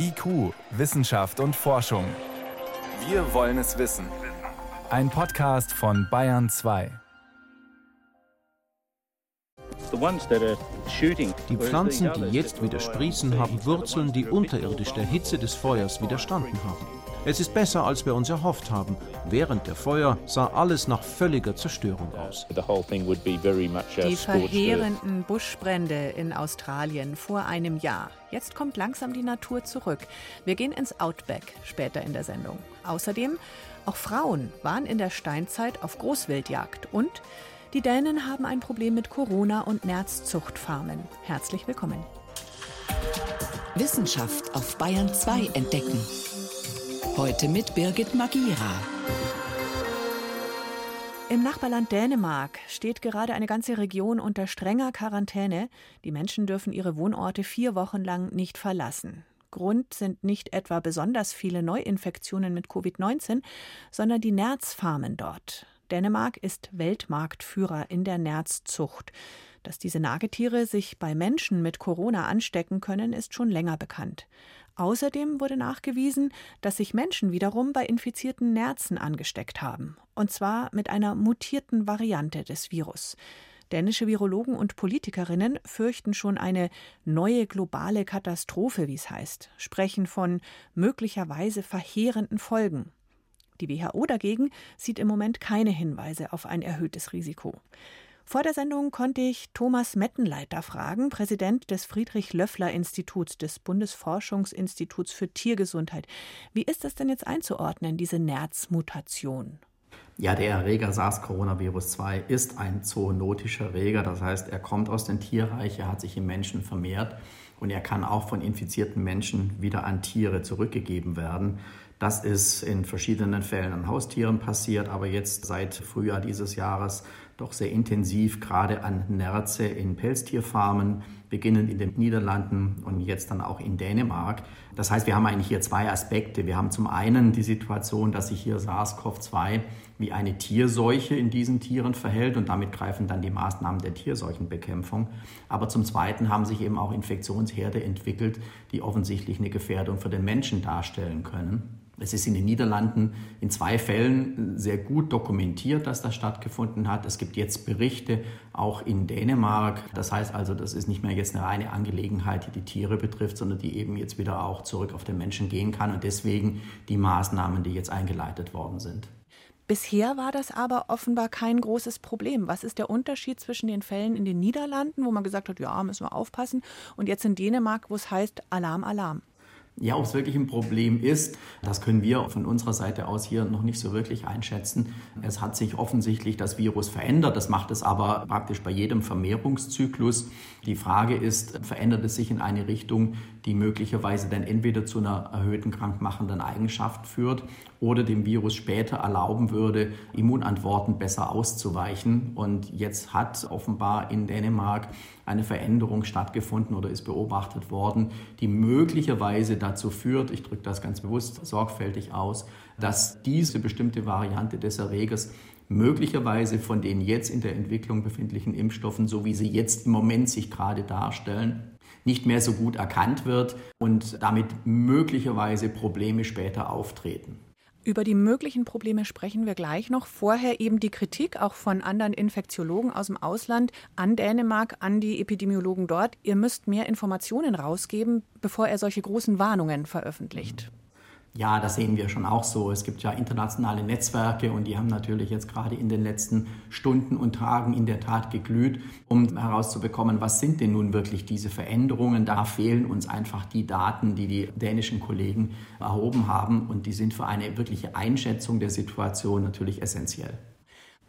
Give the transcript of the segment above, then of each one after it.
IQ, Wissenschaft und Forschung. Wir wollen es wissen. Ein Podcast von Bayern 2. Die Pflanzen, die jetzt wieder sprießen, haben Wurzeln, die unterirdisch der Hitze des Feuers widerstanden haben. Es ist besser, als wir uns erhofft haben. Während der Feuer sah alles nach völliger Zerstörung aus. Die verheerenden Buschbrände in Australien vor einem Jahr. Jetzt kommt langsam die Natur zurück. Wir gehen ins Outback später in der Sendung. Außerdem, auch Frauen waren in der Steinzeit auf Großwildjagd und die Dänen haben ein Problem mit Corona und Nerzzuchtfarmen. Herzlich willkommen. Wissenschaft auf Bayern 2 entdecken. Heute mit Birgit Magira. Im Nachbarland Dänemark steht gerade eine ganze Region unter strenger Quarantäne. Die Menschen dürfen ihre Wohnorte vier Wochen lang nicht verlassen. Grund sind nicht etwa besonders viele Neuinfektionen mit Covid-19, sondern die Nerzfarmen dort. Dänemark ist Weltmarktführer in der Nerzzucht. Dass diese Nagetiere sich bei Menschen mit Corona anstecken können, ist schon länger bekannt. Außerdem wurde nachgewiesen, dass sich Menschen wiederum bei infizierten Nerzen angesteckt haben, und zwar mit einer mutierten Variante des Virus. Dänische Virologen und Politikerinnen fürchten schon eine neue globale Katastrophe, wie es heißt, sprechen von möglicherweise verheerenden Folgen. Die WHO dagegen sieht im Moment keine Hinweise auf ein erhöhtes Risiko. Vor der Sendung konnte ich Thomas Mettenleiter fragen, Präsident des Friedrich-Löffler-Instituts des Bundesforschungsinstituts für Tiergesundheit. Wie ist das denn jetzt einzuordnen, diese NERZ-Mutation? Ja, der Erreger SARS-Coronavirus-2 ist ein zoonotischer Erreger. Das heißt, er kommt aus dem Tierreich, er hat sich im Menschen vermehrt und er kann auch von infizierten Menschen wieder an Tiere zurückgegeben werden. Das ist in verschiedenen Fällen an Haustieren passiert, aber jetzt seit Frühjahr dieses Jahres doch sehr intensiv, gerade an Nerze in Pelztierfarmen, beginnend in den Niederlanden und jetzt dann auch in Dänemark. Das heißt, wir haben eigentlich hier zwei Aspekte. Wir haben zum einen die Situation, dass sich hier SARS-CoV-2 wie eine Tierseuche in diesen Tieren verhält und damit greifen dann die Maßnahmen der Tierseuchenbekämpfung. Aber zum Zweiten haben sich eben auch Infektionsherde entwickelt, die offensichtlich eine Gefährdung für den Menschen darstellen können. Es ist in den Niederlanden in zwei Fällen sehr gut dokumentiert, dass das stattgefunden hat. Es gibt jetzt Berichte auch in Dänemark. Das heißt also, das ist nicht mehr jetzt eine reine Angelegenheit, die die Tiere betrifft, sondern die eben jetzt wieder auch zurück auf den Menschen gehen kann und deswegen die Maßnahmen, die jetzt eingeleitet worden sind. Bisher war das aber offenbar kein großes Problem. Was ist der Unterschied zwischen den Fällen in den Niederlanden, wo man gesagt hat, ja, müssen wir aufpassen, und jetzt in Dänemark, wo es heißt Alarm, Alarm? Ja, ob es wirklich ein Problem ist, das können wir von unserer Seite aus hier noch nicht so wirklich einschätzen. Es hat sich offensichtlich das Virus verändert. Das macht es aber praktisch bei jedem Vermehrungszyklus. Die Frage ist, verändert es sich in eine Richtung, die möglicherweise dann entweder zu einer erhöhten krankmachenden Eigenschaft führt oder dem Virus später erlauben würde, Immunantworten besser auszuweichen. Und jetzt hat offenbar in Dänemark eine Veränderung stattgefunden oder ist beobachtet worden, die möglicherweise dazu führt, ich drücke das ganz bewusst sorgfältig aus, dass diese bestimmte Variante des Erregers möglicherweise von den jetzt in der Entwicklung befindlichen Impfstoffen, so wie sie jetzt im Moment sich gerade darstellen, nicht mehr so gut erkannt wird und damit möglicherweise Probleme später auftreten. Über die möglichen Probleme sprechen wir gleich noch. Vorher eben die Kritik auch von anderen Infektiologen aus dem Ausland an Dänemark, an die Epidemiologen dort. Ihr müsst mehr Informationen rausgeben, bevor er solche großen Warnungen veröffentlicht. Ja, das sehen wir schon auch so. Es gibt ja internationale Netzwerke und die haben natürlich jetzt gerade in den letzten Stunden und Tagen in der Tat geglüht, um herauszubekommen, was sind denn nun wirklich diese Veränderungen. Da fehlen uns einfach die Daten, die die dänischen Kollegen erhoben haben und die sind für eine wirkliche Einschätzung der Situation natürlich essentiell.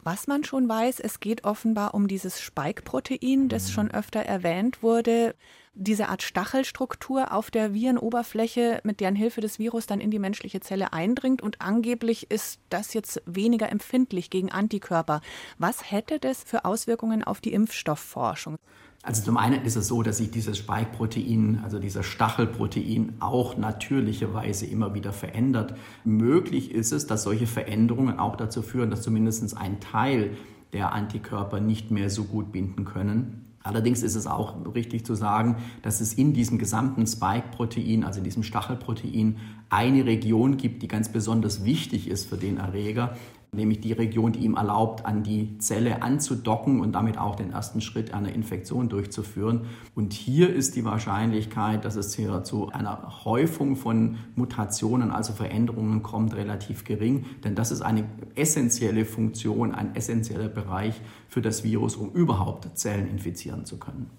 Was man schon weiß, es geht offenbar um dieses Spike-Protein, das mhm. schon öfter erwähnt wurde diese Art Stachelstruktur auf der Virenoberfläche, mit deren Hilfe das Virus dann in die menschliche Zelle eindringt. Und angeblich ist das jetzt weniger empfindlich gegen Antikörper. Was hätte das für Auswirkungen auf die Impfstoffforschung? Also zum einen ist es so, dass sich dieses Spike-Protein, also dieser Stachelprotein, auch natürlicherweise immer wieder verändert. Möglich ist es, dass solche Veränderungen auch dazu führen, dass zumindest ein Teil der Antikörper nicht mehr so gut binden können Allerdings ist es auch richtig zu sagen, dass es in diesem gesamten Spike-Protein, also in diesem Stachelprotein, eine Region gibt, die ganz besonders wichtig ist für den Erreger, nämlich die Region, die ihm erlaubt, an die Zelle anzudocken und damit auch den ersten Schritt einer Infektion durchzuführen. Und hier ist die Wahrscheinlichkeit, dass es hier zu einer Häufung von Mutationen, also Veränderungen kommt, relativ gering, denn das ist eine essentielle Funktion, ein essentieller Bereich für das Virus, um überhaupt Zellen infizieren zu können.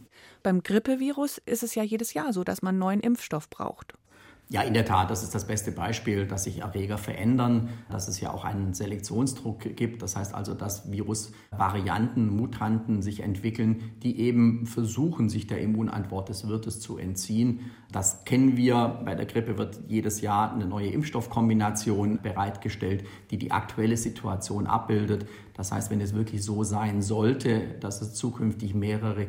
Beim Grippevirus ist es ja jedes Jahr so, dass man neuen Impfstoff braucht. Ja, in der Tat, das ist das beste Beispiel, dass sich Erreger verändern, dass es ja auch einen Selektionsdruck gibt. Das heißt also, dass Virusvarianten, Mutanten sich entwickeln, die eben versuchen, sich der Immunantwort des Wirtes zu entziehen. Das kennen wir. Bei der Grippe wird jedes Jahr eine neue Impfstoffkombination bereitgestellt, die die aktuelle Situation abbildet. Das heißt, wenn es wirklich so sein sollte, dass es zukünftig mehrere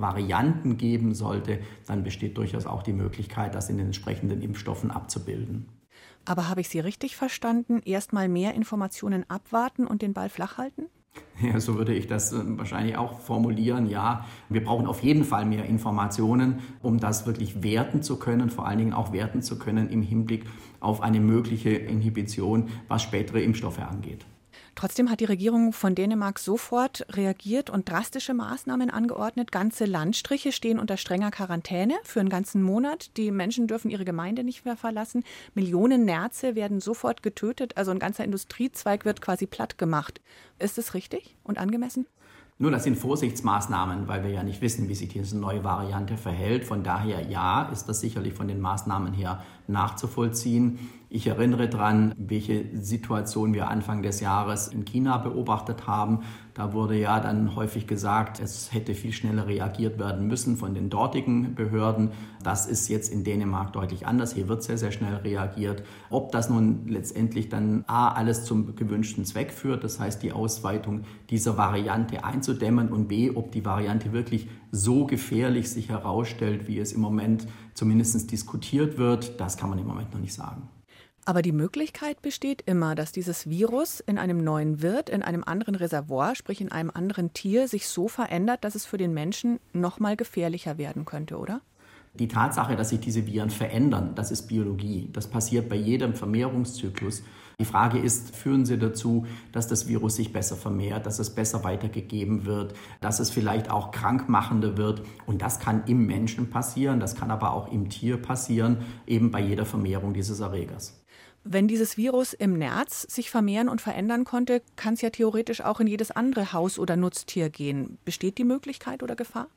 Coronavirus-Varianten geben sollte, dann besteht durchaus auch die Möglichkeit, das in den entsprechenden Impfstoffen abzubilden. Aber habe ich Sie richtig verstanden? Erstmal mehr Informationen abwarten und den Ball flach halten? Ja, so würde ich das äh, wahrscheinlich auch formulieren. Ja, wir brauchen auf jeden Fall mehr Informationen, um das wirklich werten zu können, vor allen Dingen auch werten zu können im Hinblick auf eine mögliche Inhibition, was spätere Impfstoffe angeht. Trotzdem hat die Regierung von Dänemark sofort reagiert und drastische Maßnahmen angeordnet. Ganze Landstriche stehen unter strenger Quarantäne für einen ganzen Monat. Die Menschen dürfen ihre Gemeinde nicht mehr verlassen. Millionen Nerze werden sofort getötet. Also ein ganzer Industriezweig wird quasi platt gemacht. Ist es richtig und angemessen? Nun, das sind Vorsichtsmaßnahmen, weil wir ja nicht wissen, wie sich diese neue Variante verhält. Von daher ja, ist das sicherlich von den Maßnahmen her nachzuvollziehen. Ich erinnere daran, welche Situation wir Anfang des Jahres in China beobachtet haben. Da wurde ja dann häufig gesagt, es hätte viel schneller reagiert werden müssen von den dortigen Behörden. Das ist jetzt in Dänemark deutlich anders. Hier wird sehr, sehr schnell reagiert. Ob das nun letztendlich dann A, alles zum gewünschten Zweck führt, das heißt die Ausweitung dieser Variante einzudämmen und B, ob die Variante wirklich so gefährlich sich herausstellt, wie es im Moment zumindest diskutiert wird, das kann man im Moment noch nicht sagen. Aber die Möglichkeit besteht immer, dass dieses Virus in einem neuen Wirt, in einem anderen Reservoir, sprich in einem anderen Tier, sich so verändert, dass es für den Menschen noch mal gefährlicher werden könnte, oder? Die Tatsache, dass sich diese Viren verändern, das ist Biologie. Das passiert bei jedem Vermehrungszyklus. Die Frage ist, führen sie dazu, dass das Virus sich besser vermehrt, dass es besser weitergegeben wird, dass es vielleicht auch krankmachender wird. Und das kann im Menschen passieren, das kann aber auch im Tier passieren, eben bei jeder Vermehrung dieses Erregers. Wenn dieses Virus im Nerz sich vermehren und verändern konnte, kann es ja theoretisch auch in jedes andere Haus- oder Nutztier gehen. Besteht die Möglichkeit oder Gefahr?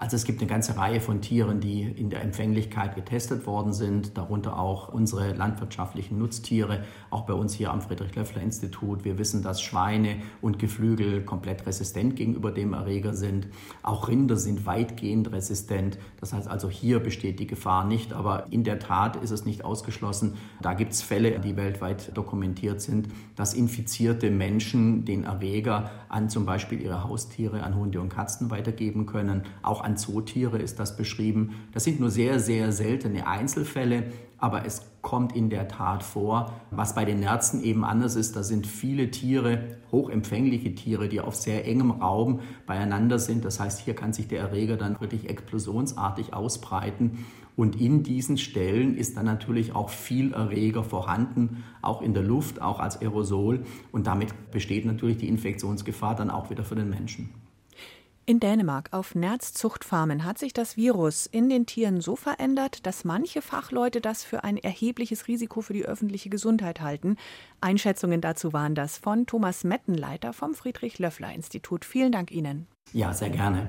Also es gibt eine ganze Reihe von Tieren, die in der Empfänglichkeit getestet worden sind, darunter auch unsere landwirtschaftlichen Nutztiere, auch bei uns hier am Friedrich-Löffler-Institut. Wir wissen, dass Schweine und Geflügel komplett resistent gegenüber dem Erreger sind. Auch Rinder sind weitgehend resistent. Das heißt also, hier besteht die Gefahr nicht, aber in der Tat ist es nicht ausgeschlossen. Da gibt es Fälle, die weltweit dokumentiert sind, dass infizierte Menschen den Erreger an zum Beispiel ihre Haustiere, an Hunde und Katzen weitergeben können. Auch an an Zootiere ist das beschrieben. Das sind nur sehr, sehr seltene Einzelfälle, aber es kommt in der Tat vor. Was bei den Nerzen eben anders ist, da sind viele Tiere, hochempfängliche Tiere, die auf sehr engem Raum beieinander sind. Das heißt, hier kann sich der Erreger dann wirklich explosionsartig ausbreiten. Und in diesen Stellen ist dann natürlich auch viel Erreger vorhanden, auch in der Luft, auch als Aerosol. Und damit besteht natürlich die Infektionsgefahr dann auch wieder für den Menschen. In Dänemark auf Nerzzuchtfarmen hat sich das Virus in den Tieren so verändert, dass manche Fachleute das für ein erhebliches Risiko für die öffentliche Gesundheit halten. Einschätzungen dazu waren das von Thomas Mettenleiter vom Friedrich-Löffler-Institut. Vielen Dank Ihnen. Ja, sehr gerne.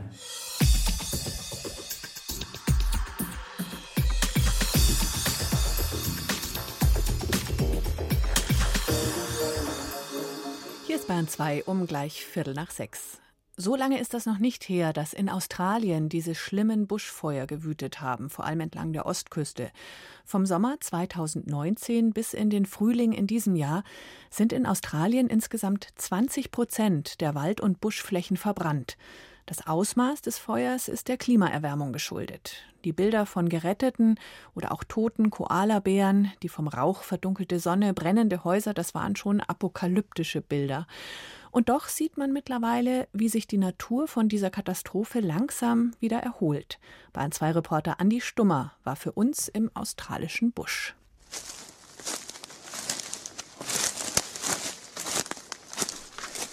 Hier ist Bayern 2 um gleich Viertel nach sechs. So lange ist das noch nicht her, dass in Australien diese schlimmen Buschfeuer gewütet haben, vor allem entlang der Ostküste. Vom Sommer 2019 bis in den Frühling in diesem Jahr sind in Australien insgesamt 20 Prozent der Wald- und Buschflächen verbrannt. Das Ausmaß des Feuers ist der Klimaerwärmung geschuldet. Die Bilder von geretteten oder auch toten Koalabären, die vom Rauch verdunkelte Sonne, brennende Häuser, das waren schon apokalyptische Bilder. Und doch sieht man mittlerweile, wie sich die Natur von dieser Katastrophe langsam wieder erholt. Bayern 2 Reporter Andi Stummer war für uns im australischen Busch.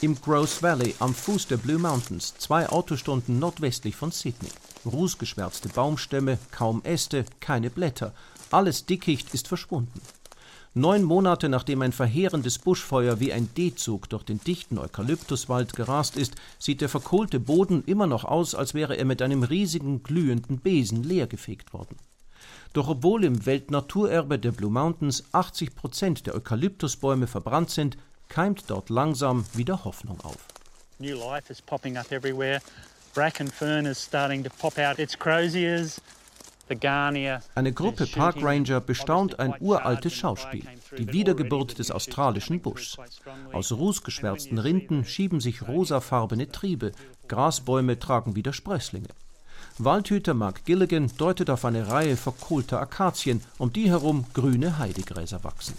Im Gross Valley am Fuß der Blue Mountains, zwei Autostunden nordwestlich von Sydney. Rußgeschwärzte Baumstämme, kaum Äste, keine Blätter. Alles Dickicht ist verschwunden. Neun Monate nachdem ein verheerendes Buschfeuer wie ein D-Zug durch den dichten Eukalyptuswald gerast ist, sieht der verkohlte Boden immer noch aus, als wäre er mit einem riesigen glühenden Besen leergefegt worden. Doch obwohl im Weltnaturerbe der Blue Mountains 80 Prozent der Eukalyptusbäume verbrannt sind, keimt dort langsam wieder Hoffnung auf. New life is popping up everywhere. Bracken fern is starting to pop out its croziers. Eine Gruppe Parkranger bestaunt ein uraltes Schauspiel, die Wiedergeburt des australischen Buschs. Aus rußgeschwärzten Rinden schieben sich rosafarbene Triebe, Grasbäume tragen wieder Sprösslinge. Waldhüter Mark Gilligan deutet auf eine Reihe verkohlter Akazien, um die herum grüne Heidegräser wachsen.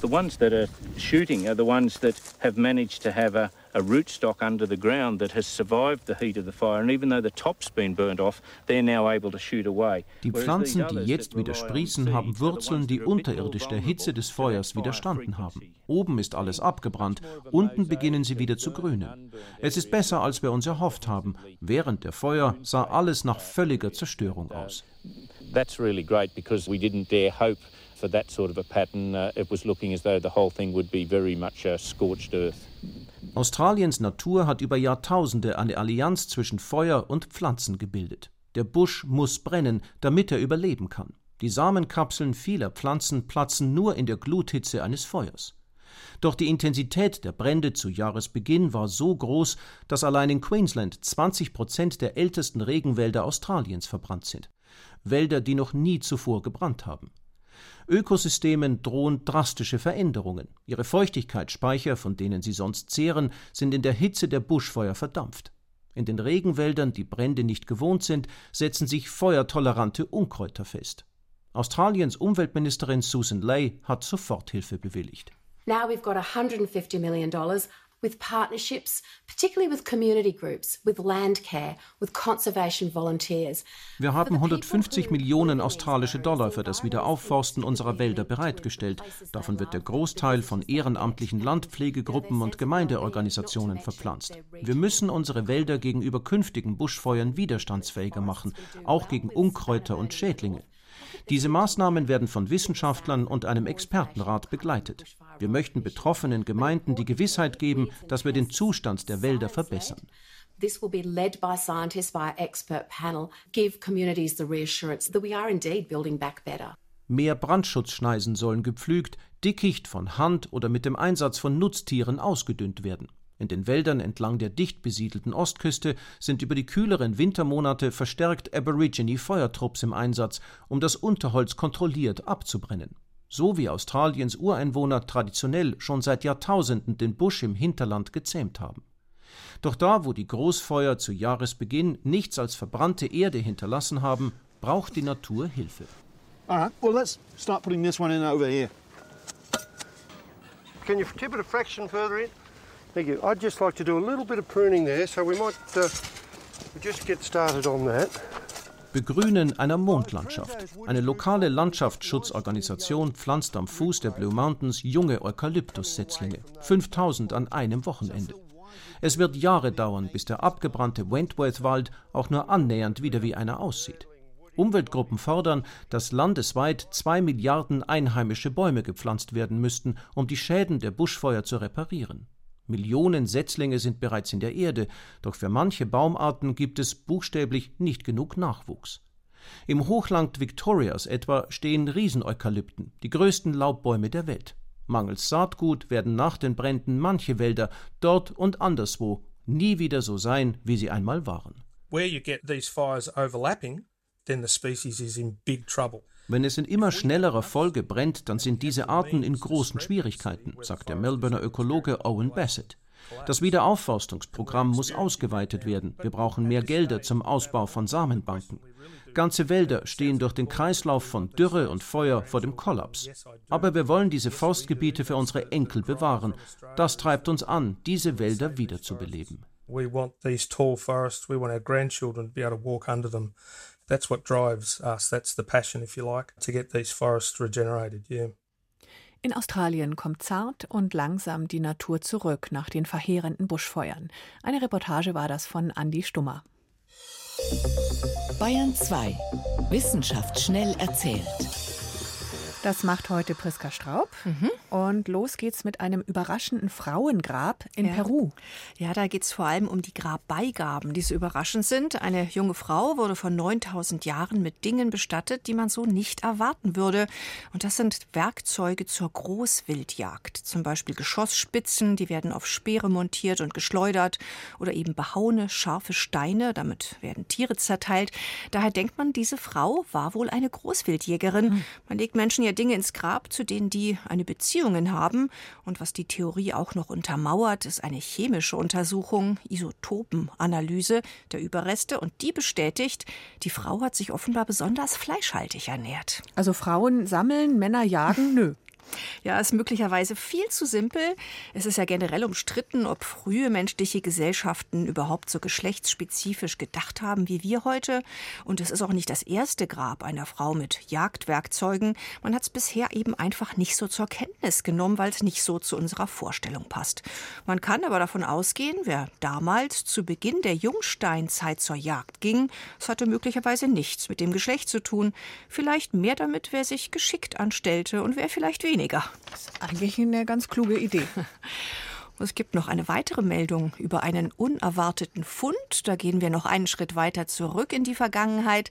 The ones that are shooting are the ones that have managed to have a, a rootstock under the ground that has survived the heat of the fire. And even though the top's been burnt off, they're now able to shoot away. Die Pflanzen, die jetzt wieder sprießen, haben Wurzeln, die unterirdisch der Hitze des Feuers widerstanden haben. Oben ist alles abgebrannt, unten beginnen sie wieder zu grünen. Es ist besser, als wir uns erhofft haben. Während der Feuer sah alles nach völliger Zerstörung aus. That's really great because we didn't dare hope for that sort of a pattern, uh, it was looking as though the whole thing would be very much a scorched earth. Australiens Natur hat über Jahrtausende eine Allianz zwischen Feuer und Pflanzen gebildet. Der Busch muss brennen, damit er überleben kann. Die Samenkapseln vieler Pflanzen platzen nur in der Gluthitze eines Feuers. Doch die Intensität der Brände zu Jahresbeginn war so groß, dass allein in Queensland 20 Prozent der ältesten Regenwälder Australiens verbrannt sind. Wälder, die noch nie zuvor gebrannt haben. Ökosystemen drohen drastische Veränderungen. Ihre Feuchtigkeitsspeicher, von denen sie sonst zehren, sind in der Hitze der Buschfeuer verdampft. In den Regenwäldern, die Brände nicht gewohnt sind, setzen sich feuertolerante Unkräuter fest. Australiens Umweltministerin Susan Ley hat Soforthilfe bewilligt. Now we've got 150 million dollars with partnerships, particularly with community groups, with land care, with conservation volunteers. Wir haben 150 Millionen australische Dollar für das Wiederaufforsten unserer Wälder bereitgestellt. Davon wird der Großteil von ehrenamtlichen Landpflegegruppen und Gemeindeorganisationen verpflanzt. Wir müssen unsere Wälder gegenüber künftigen Buschfeuern widerstandsfähiger machen, auch gegen Unkräuter und Schädlinge. Diese Maßnahmen werden von Wissenschaftlern und einem Expertenrat begleitet. Wir möchten betroffenen Gemeinden die Gewissheit geben, dass wir den Zustand der Wälder verbessern. This will be led by scientists, by an expert panel, give communities the reassurance that we are indeed building back better. Mehr Brandschutzschneisen sollen gepflügt, Dickicht von Hand oder mit dem Einsatz von Nutztieren ausgedünnt werden. In den Wäldern entlang der dicht besiedelten Ostküste sind über die kühleren Wintermonate verstärkt Aborigine-Feuertrupps im Einsatz, um das Unterholz kontrolliert abzubrennen. So wie Australiens Ureinwohner traditionell schon seit Jahrtausenden den Busch im Hinterland gezähmt haben. Doch da, wo die Großfeuer zu Jahresbeginn nichts als verbrannte Erde hinterlassen haben, braucht die Natur Hilfe. All right, well let's start putting this one in over here. Can you tip it a fraction further in? Thank you. I'd just like to do a little bit of pruning there, so we might uh, just get started on that. Begrünen einer Mondlandschaft. Eine lokale Landschaftsschutzorganisation pflanzt am Fuß der Blue Mountains junge Eukalyptussetzlinge. 5000 an einem Wochenende. Es wird Jahre dauern, bis der abgebrannte Wentworth-Wald auch nur annähernd wieder wie einer aussieht. Umweltgruppen fordern, dass landesweit zwei Milliarden einheimische Bäume gepflanzt werden müssten, um die Schäden der Buschfeuer zu reparieren. Millionen Setzlinge sind bereits in der Erde, doch für manche Baumarten gibt es buchstäblich nicht genug Nachwuchs. Im Hochland Victorias etwa stehen Rieseneukalypten, die größten Laubbäume der Welt. Mangels Saatgut werden nach den Bränden manche Wälder dort und anderswo nie wieder so sein, wie sie einmal waren. Where you get these fires overlapping, then the species is in big trouble. Wenn es in immer schnellerer Folge brennt, dann sind diese Arten in großen Schwierigkeiten, sagt der Melbourner Ökologe Owen Bassett. Das Wiederaufforstungsprogramm muss ausgeweitet werden. Wir brauchen mehr Gelder zum Ausbau von Samenbanken. Ganze Wälder stehen durch den Kreislauf von Dürre und Feuer vor dem Kollaps. Aber wir wollen diese Forstgebiete für unsere Enkel bewahren. Das treibt uns an, diese Wälder wiederzubeleben. We want these tall forests. We want our grandchildren to be able to walk under them. That's what drives us. That's the passion, if you like, to get these forests regenerated. Yeah. In Australien kommt zart und langsam die Natur zurück nach den verheerenden Buschfeuern. Eine Reportage war das von Andy Stummer. Bayern 2. Wissenschaft schnell erzählt. Das macht heute Priska Straub. Mhm. Und los geht's mit einem überraschenden Frauengrab in ja. Peru. Ja, da geht's vor allem um die Grabbeigaben, die so überraschend sind. Eine junge Frau wurde vor 9000 Jahren mit Dingen bestattet, die man so nicht erwarten würde. Und das sind Werkzeuge zur Großwildjagd. Zum Beispiel Geschossspitzen, die werden auf Speere montiert und geschleudert. Oder eben behauene, scharfe Steine, damit werden Tiere zerteilt. Daher denkt man, diese Frau war wohl eine Großwildjägerin. Mhm. Man legt Menschen ja Dinge ins Grab, zu denen die eine Beziehung haben. Und was die Theorie auch noch untermauert, ist eine chemische Untersuchung, Isotopenanalyse der Überreste. Und die bestätigt, die Frau hat sich offenbar besonders fleischhaltig ernährt. Also Frauen sammeln, Männer jagen? Nö. Ja, ist möglicherweise viel zu simpel. Es ist ja generell umstritten, ob frühe menschliche Gesellschaften überhaupt so geschlechtsspezifisch gedacht haben wie wir heute. Und es ist auch nicht das erste Grab einer Frau mit Jagdwerkzeugen. Man hat es bisher eben einfach nicht so zur Kenntnis genommen, weil es nicht so zu unserer Vorstellung passt. Man kann aber davon ausgehen, wer damals zu Beginn der Jungsteinzeit zur Jagd ging, es hatte möglicherweise nichts mit dem Geschlecht zu tun. Vielleicht mehr damit, wer sich geschickt anstellte und wer vielleicht weniger weniger. Das ist eigentlich eine ganz kluge Idee. Es gibt noch eine weitere Meldung über einen unerwarteten Fund. Da gehen wir noch einen Schritt weiter zurück in die Vergangenheit.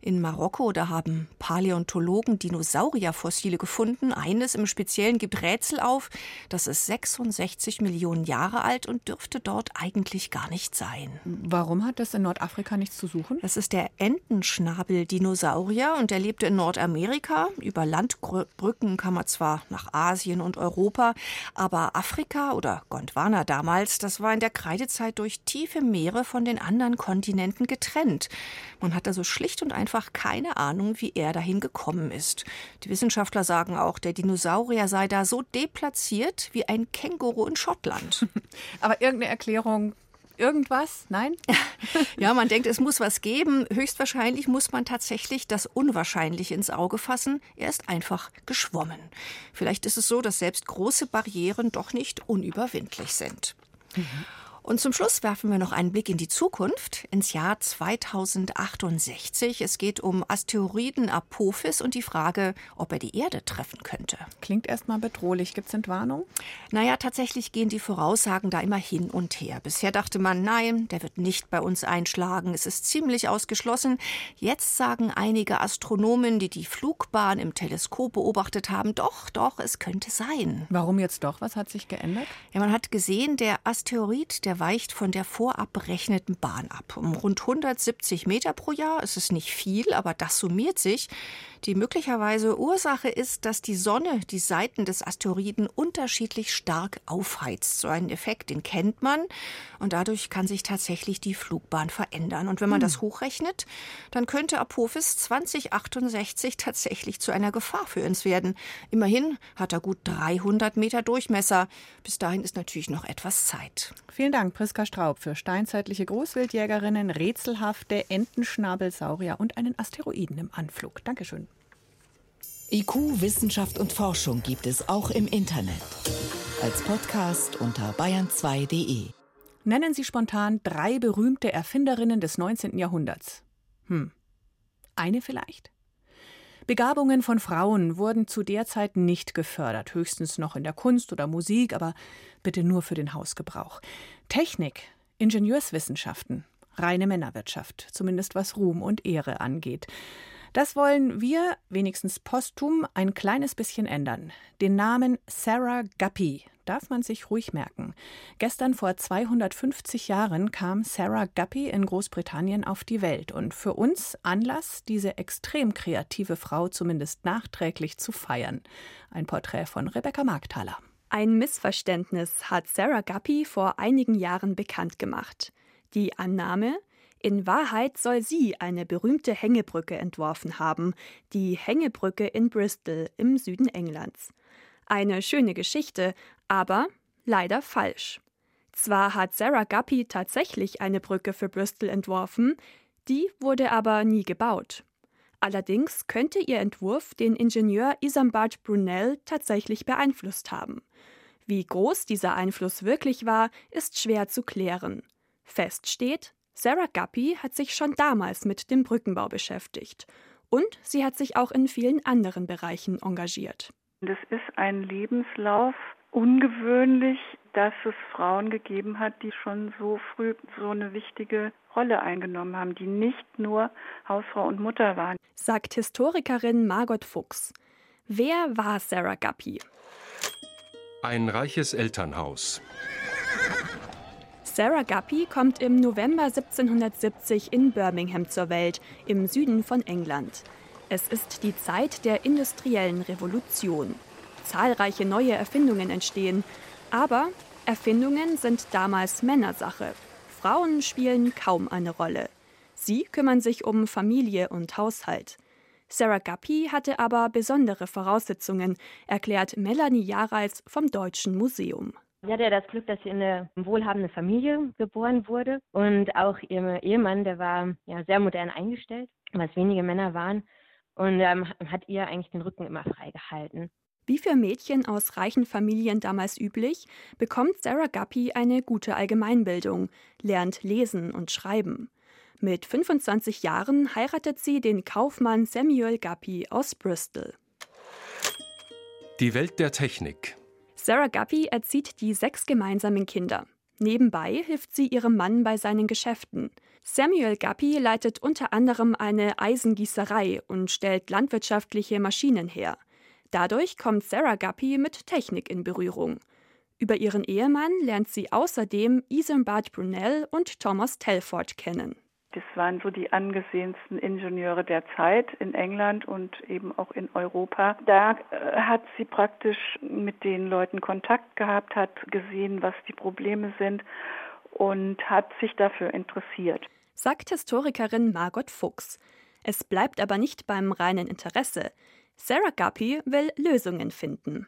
In Marokko, da haben Paläontologen Dinosaurierfossile gefunden. Eines im Speziellen gibt Rätsel auf. Das ist 66 Millionen Jahre alt und dürfte dort eigentlich gar nicht sein. Warum hat das in Nordafrika nichts zu suchen? Das ist der Entenschnabel-Dinosaurier und der lebte in Nordamerika. Über Landbrücken kam er zwar nach Asien und Europa, aber Afrika oder Gondwana damals, das war in der Kreidezeit durch tiefe Meere von den anderen Kontinenten getrennt. Man hat also schlicht und einfach keine Ahnung, wie er dahin gekommen ist. Die Wissenschaftler sagen auch, der Dinosaurier sei da so deplatziert wie ein Känguru in Schottland. Aber irgendeine Erklärung irgendwas? Nein? ja, man denkt, es muss was geben. Höchstwahrscheinlich muss man tatsächlich das Unwahrscheinliche ins Auge fassen. Er ist einfach geschwommen. Vielleicht ist es so, dass selbst große Barrieren doch nicht unüberwindlich sind. Mhm. Und zum Schluss werfen wir noch einen Blick in die Zukunft, ins Jahr 2068. Es geht um Asteroiden Apophis und die Frage, ob er die Erde treffen könnte. Klingt erstmal bedrohlich. Gibt es Entwarnung? Naja, tatsächlich gehen die Voraussagen da immer hin und her. Bisher dachte man, nein, der wird nicht bei uns einschlagen. Es ist ziemlich ausgeschlossen. Jetzt sagen einige Astronomen, die die Flugbahn im Teleskop beobachtet haben, doch, doch, es könnte sein. Warum jetzt doch? Was hat sich geändert? Ja, man hat gesehen, der Asteroid, der der weicht von der vorab berechneten Bahn ab. Um rund 170 Meter pro Jahr ist es nicht viel, aber das summiert sich. Die möglicherweise Ursache ist, dass die Sonne die Seiten des Asteroiden unterschiedlich stark aufheizt. So einen Effekt, den kennt man. Und dadurch kann sich tatsächlich die Flugbahn verändern. Und wenn man hm. das hochrechnet, dann könnte Apophis 2068 tatsächlich zu einer Gefahr für uns werden. Immerhin hat er gut 300 Meter Durchmesser. Bis dahin ist natürlich noch etwas Zeit. Vielen Dank, Priska Straub, für steinzeitliche Großwildjägerinnen, rätselhafte Entenschnabelsaurier und einen Asteroiden im Anflug. Dankeschön. IQ, Wissenschaft und Forschung gibt es auch im Internet. Als Podcast unter bayern2.de. Nennen Sie spontan drei berühmte Erfinderinnen des 19. Jahrhunderts. Hm. Eine vielleicht? Begabungen von Frauen wurden zu der Zeit nicht gefördert, höchstens noch in der Kunst oder Musik, aber bitte nur für den Hausgebrauch. Technik, Ingenieurswissenschaften, reine Männerwirtschaft, zumindest was Ruhm und Ehre angeht. Das wollen wir, wenigstens posthum, ein kleines bisschen ändern. Den Namen Sarah Guppy darf man sich ruhig merken. Gestern vor 250 Jahren kam Sarah Guppy in Großbritannien auf die Welt und für uns Anlass, diese extrem kreative Frau zumindest nachträglich zu feiern. Ein Porträt von Rebecca Markthaler. Ein Missverständnis hat Sarah Guppy vor einigen Jahren bekannt gemacht. Die Annahme, in Wahrheit soll sie eine berühmte Hängebrücke entworfen haben, die Hängebrücke in Bristol im Süden Englands. Eine schöne Geschichte, aber leider falsch. Zwar hat Sarah Guppy tatsächlich eine Brücke für Bristol entworfen, die wurde aber nie gebaut. Allerdings könnte ihr Entwurf den Ingenieur Isambard Brunel tatsächlich beeinflusst haben. Wie groß dieser Einfluss wirklich war, ist schwer zu klären. Fest steht, Sarah Guppy hat sich schon damals mit dem Brückenbau beschäftigt und sie hat sich auch in vielen anderen Bereichen engagiert. Das ist ein Lebenslauf, ungewöhnlich, dass es Frauen gegeben hat, die schon so früh so eine wichtige Rolle eingenommen haben, die nicht nur Hausfrau und Mutter waren. Sagt Historikerin Margot Fuchs. Wer war Sarah Guppy? Ein reiches Elternhaus. Sarah Guppy kommt im November 1770 in Birmingham zur Welt, im Süden von England. Es ist die Zeit der industriellen Revolution. Zahlreiche neue Erfindungen entstehen, aber Erfindungen sind damals Männersache. Frauen spielen kaum eine Rolle. Sie kümmern sich um Familie und Haushalt. Sarah Guppy hatte aber besondere Voraussetzungen, erklärt Melanie Jareis vom Deutschen Museum. Sie hatte ja das Glück, dass sie in eine wohlhabende Familie geboren wurde und auch ihr Ehemann, der war ja sehr modern eingestellt, was wenige Männer waren und ähm, hat ihr eigentlich den Rücken immer freigehalten. Wie für Mädchen aus reichen Familien damals üblich, bekommt Sarah Guppy eine gute Allgemeinbildung, lernt lesen und schreiben. Mit 25 Jahren heiratet sie den Kaufmann Samuel Guppy aus Bristol. Die Welt der Technik. Sarah Guppy erzieht die sechs gemeinsamen Kinder. Nebenbei hilft sie ihrem Mann bei seinen Geschäften. Samuel Guppy leitet unter anderem eine Eisengießerei und stellt landwirtschaftliche Maschinen her. Dadurch kommt Sarah Guppy mit Technik in Berührung. Über ihren Ehemann lernt sie außerdem Isambard Brunel und Thomas Telford kennen. Das waren so die angesehensten Ingenieure der Zeit in England und eben auch in Europa. Da äh, hat sie praktisch mit den Leuten Kontakt gehabt, hat gesehen, was die Probleme sind und hat sich dafür interessiert. Sagt Historikerin Margot Fuchs. Es bleibt aber nicht beim reinen Interesse. Sarah Guppy will Lösungen finden.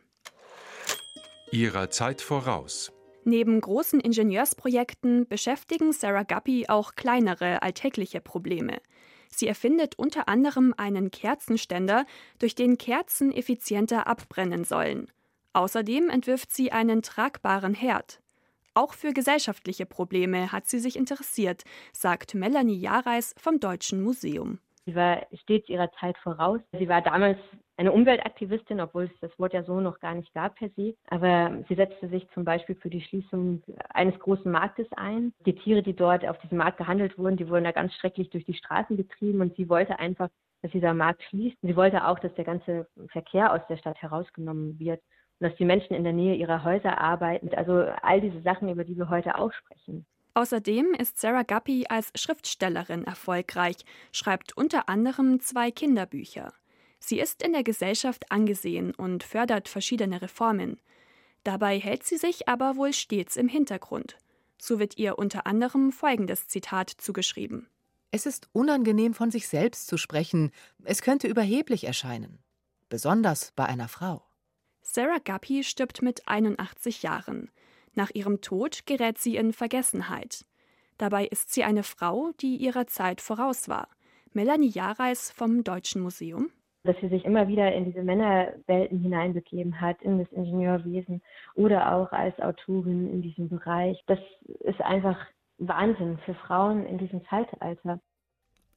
Ihrer Zeit voraus. Neben großen Ingenieursprojekten beschäftigen Sarah Guppy auch kleinere alltägliche Probleme. Sie erfindet unter anderem einen Kerzenständer, durch den Kerzen effizienter abbrennen sollen. Außerdem entwirft sie einen tragbaren Herd. Auch für gesellschaftliche Probleme hat sie sich interessiert, sagt Melanie Jareis vom Deutschen Museum. Sie war stets ihrer Zeit voraus. Sie war damals eine Umweltaktivistin, obwohl es das Wort ja so noch gar nicht gab per se. Aber sie setzte sich zum Beispiel für die Schließung eines großen Marktes ein. Die Tiere, die dort auf diesem Markt gehandelt wurden, die wurden da ganz schrecklich durch die Straßen getrieben und sie wollte einfach, dass dieser Markt schließt. Sie wollte auch, dass der ganze Verkehr aus der Stadt herausgenommen wird und dass die Menschen in der Nähe ihrer Häuser arbeiten. Also all diese Sachen, über die wir heute auch sprechen. Außerdem ist Sarah Guppy als Schriftstellerin erfolgreich, schreibt unter anderem zwei Kinderbücher. Sie ist in der Gesellschaft angesehen und fördert verschiedene Reformen. Dabei hält sie sich aber wohl stets im Hintergrund. So wird ihr unter anderem folgendes Zitat zugeschrieben. Es ist unangenehm, von sich selbst zu sprechen. Es könnte überheblich erscheinen. Besonders bei einer Frau. Sarah Guppy stirbt mit 81 Jahren. Nach ihrem Tod gerät sie in Vergessenheit. Dabei ist sie eine Frau, die ihrer Zeit voraus war. Melanie Jareis vom Deutschen Museum dass sie sich immer wieder in diese Männerwelten hineinbegeben hat, in das Ingenieurwesen oder auch als Autorin in diesem Bereich. Das ist einfach Wahnsinn für Frauen in diesem Zeitalter.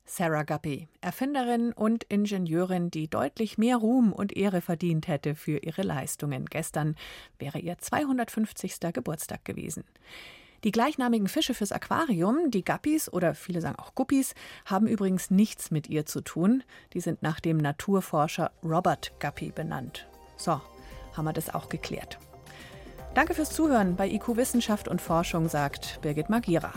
Sarah Guppy, Erfinderin und Ingenieurin, die deutlich mehr Ruhm und Ehre verdient hätte für ihre Leistungen. Gestern wäre ihr 250. Geburtstag gewesen. Die gleichnamigen Fische fürs Aquarium, die Guppies oder viele sagen auch Guppies, haben übrigens nichts mit ihr zu tun. Die sind nach dem Naturforscher Robert Guppy benannt. So, haben wir das auch geklärt. Danke fürs Zuhören bei IQ Wissenschaft und Forschung, sagt Birgit Magira.